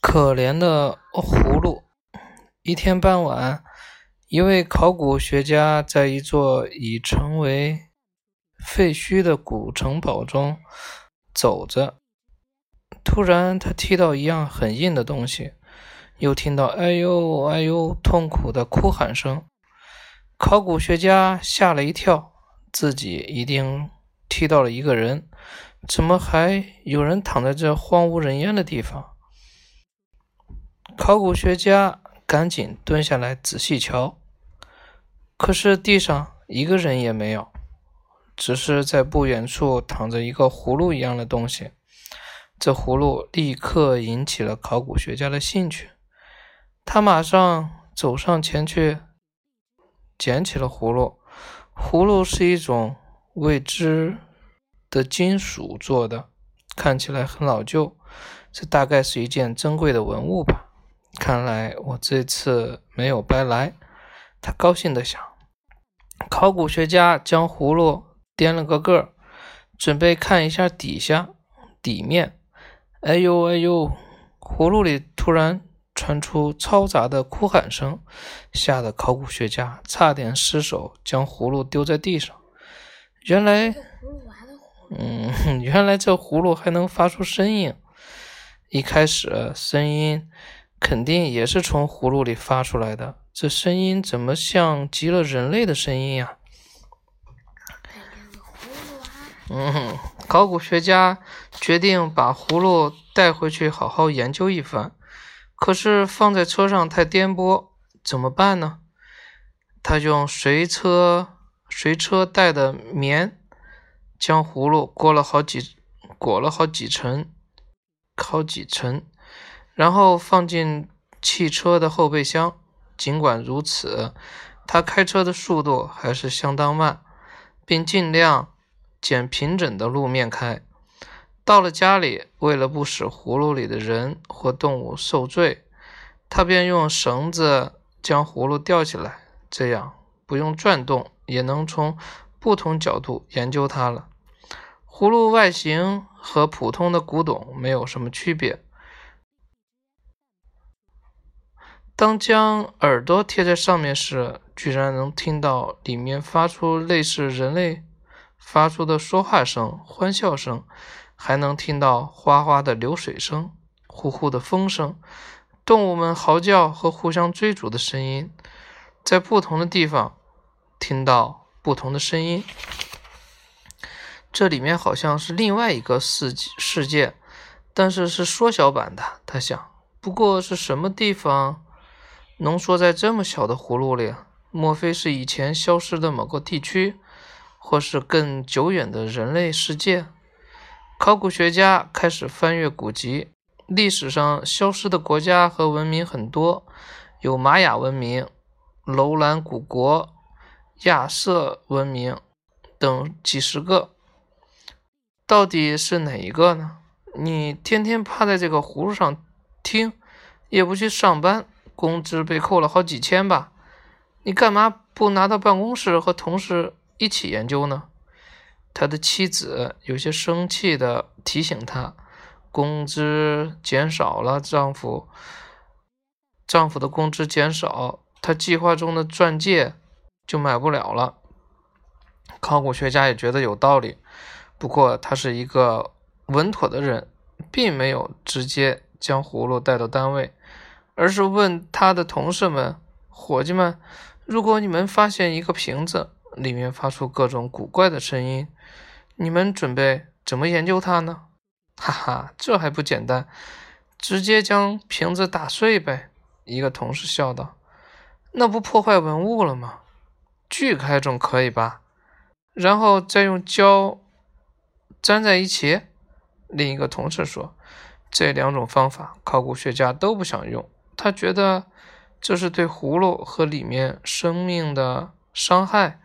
可怜的葫芦。一天傍晚，一位考古学家在一座已成为废墟的古城堡中走着，突然他踢到一样很硬的东西，又听到“哎呦哎呦”痛苦的哭喊声。考古学家吓了一跳，自己一定踢到了一个人，怎么还有人躺在这荒无人烟的地方？考古学家。赶紧蹲下来仔细瞧，可是地上一个人也没有，只是在不远处躺着一个葫芦一样的东西。这葫芦立刻引起了考古学家的兴趣，他马上走上前去捡起了葫芦。葫芦是一种未知的金属做的，看起来很老旧，这大概是一件珍贵的文物吧。看来我这次没有白来，他高兴地想。考古学家将葫芦掂了个个儿，准备看一下底下底面。哎呦哎呦！葫芦里突然传出嘈杂的哭喊声，吓得考古学家差点失手将葫芦丢在地上。原来，嗯，原来这葫芦还能发出声音。一开始声音。肯定也是从葫芦里发出来的，这声音怎么像极了人类的声音呀？嗯，考古学家决定把葫芦带回去好好研究一番。可是放在车上太颠簸，怎么办呢？他用随车随车带的棉将葫芦裹了好几裹了好几层，好几层。然后放进汽车的后备箱。尽管如此，他开车的速度还是相当慢，并尽量捡平整的路面开。到了家里，为了不使葫芦里的人或动物受罪，他便用绳子将葫芦吊起来，这样不用转动也能从不同角度研究它了。葫芦外形和普通的古董没有什么区别。当将耳朵贴在上面时，居然能听到里面发出类似人类发出的说话声、欢笑声，还能听到哗哗的流水声、呼呼的风声、动物们嚎叫和互相追逐的声音。在不同的地方听到不同的声音，这里面好像是另外一个世世界，但是是缩小版的。他想，不过是什么地方？浓缩在这么小的葫芦里，莫非是以前消失的某个地区，或是更久远的人类世界？考古学家开始翻阅古籍，历史上消失的国家和文明很多，有玛雅文明、楼兰古国、亚瑟文明等几十个，到底是哪一个呢？你天天趴在这个葫芦上听，也不去上班。工资被扣了好几千吧？你干嘛不拿到办公室和同事一起研究呢？他的妻子有些生气的提醒他：“工资减少了，丈夫，丈夫的工资减少，他计划中的钻戒就买不了了。”考古学家也觉得有道理，不过他是一个稳妥的人，并没有直接将葫芦带到单位。而是问他的同事们、伙计们：“如果你们发现一个瓶子，里面发出各种古怪的声音，你们准备怎么研究它呢？”哈哈，这还不简单，直接将瓶子打碎呗！一个同事笑道：“那不破坏文物了吗？锯开总可以吧？然后再用胶粘在一起。”另一个同事说：“这两种方法，考古学家都不想用。”他觉得这是对葫芦和里面生命的伤害。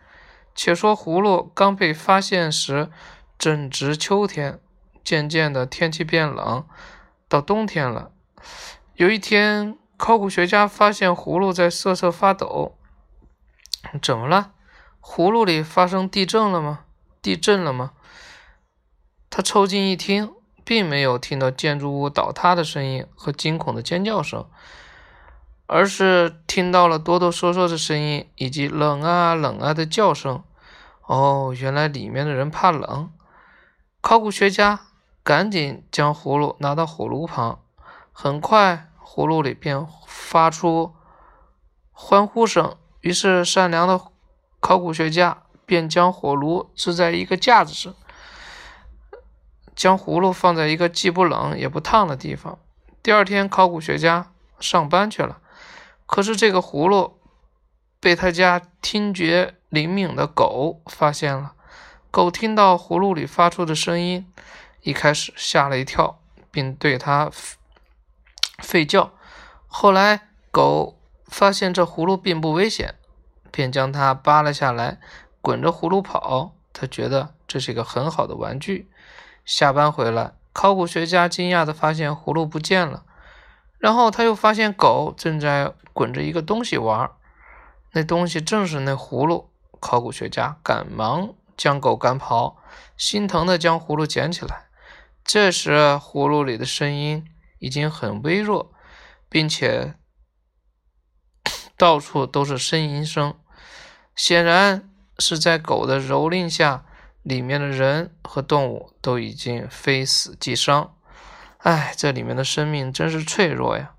且说葫芦刚被发现时正值秋天，渐渐的天气变冷，到冬天了。有一天，考古学家发现葫芦在瑟瑟发抖。怎么了？葫芦里发生地震了吗？地震了吗？他凑近一听，并没有听到建筑物倒塌的声音和惊恐的尖叫声，而是听到了哆哆嗦嗦的声音以及冷啊冷啊的叫声。哦，原来里面的人怕冷。考古学家赶紧将葫芦拿到火炉旁，很快葫芦里便发出欢呼声。于是，善良的考古学家便将火炉支在一个架子上，将葫芦放在一个既不冷也不烫的地方。第二天，考古学家上班去了，可是这个葫芦被他家听觉。灵敏的狗发现了，狗听到葫芦里发出的声音，一开始吓了一跳，并对它吠叫。后来，狗发现这葫芦并不危险，便将它扒了下来，滚着葫芦跑。他觉得这是一个很好的玩具。下班回来，考古学家惊讶地发现葫芦不见了，然后他又发现狗正在滚着一个东西玩，那东西正是那葫芦。考古学家赶忙将狗赶跑，心疼地将葫芦捡起来。这时，葫芦里的声音已经很微弱，并且到处都是呻吟声，显然是在狗的蹂躏下，里面的人和动物都已经非死即伤。唉，这里面的生命真是脆弱呀！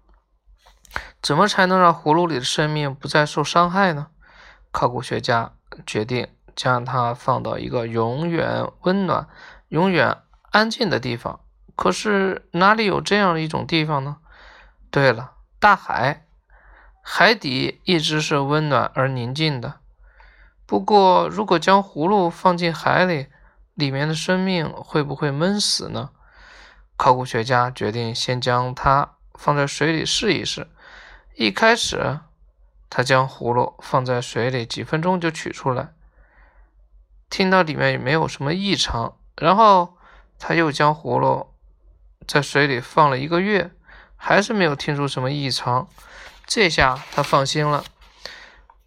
怎么才能让葫芦里的生命不再受伤害呢？考古学家。决定将它放到一个永远温暖、永远安静的地方。可是哪里有这样一种地方呢？对了，大海，海底一直是温暖而宁静的。不过，如果将葫芦放进海里，里面的生命会不会闷死呢？考古学家决定先将它放在水里试一试。一开始。他将葫芦放在水里几分钟就取出来，听到里面也没有什么异常。然后他又将葫芦在水里放了一个月，还是没有听出什么异常。这下他放心了。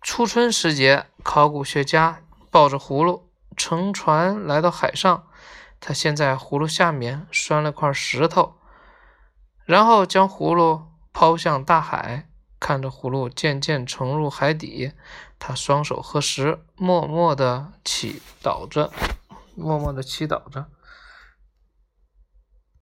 初春时节，考古学家抱着葫芦乘船来到海上。他先在葫芦下面拴了块石头，然后将葫芦抛向大海。看着葫芦渐渐沉入海底，他双手合十，默默的祈祷着，默默的祈祷着。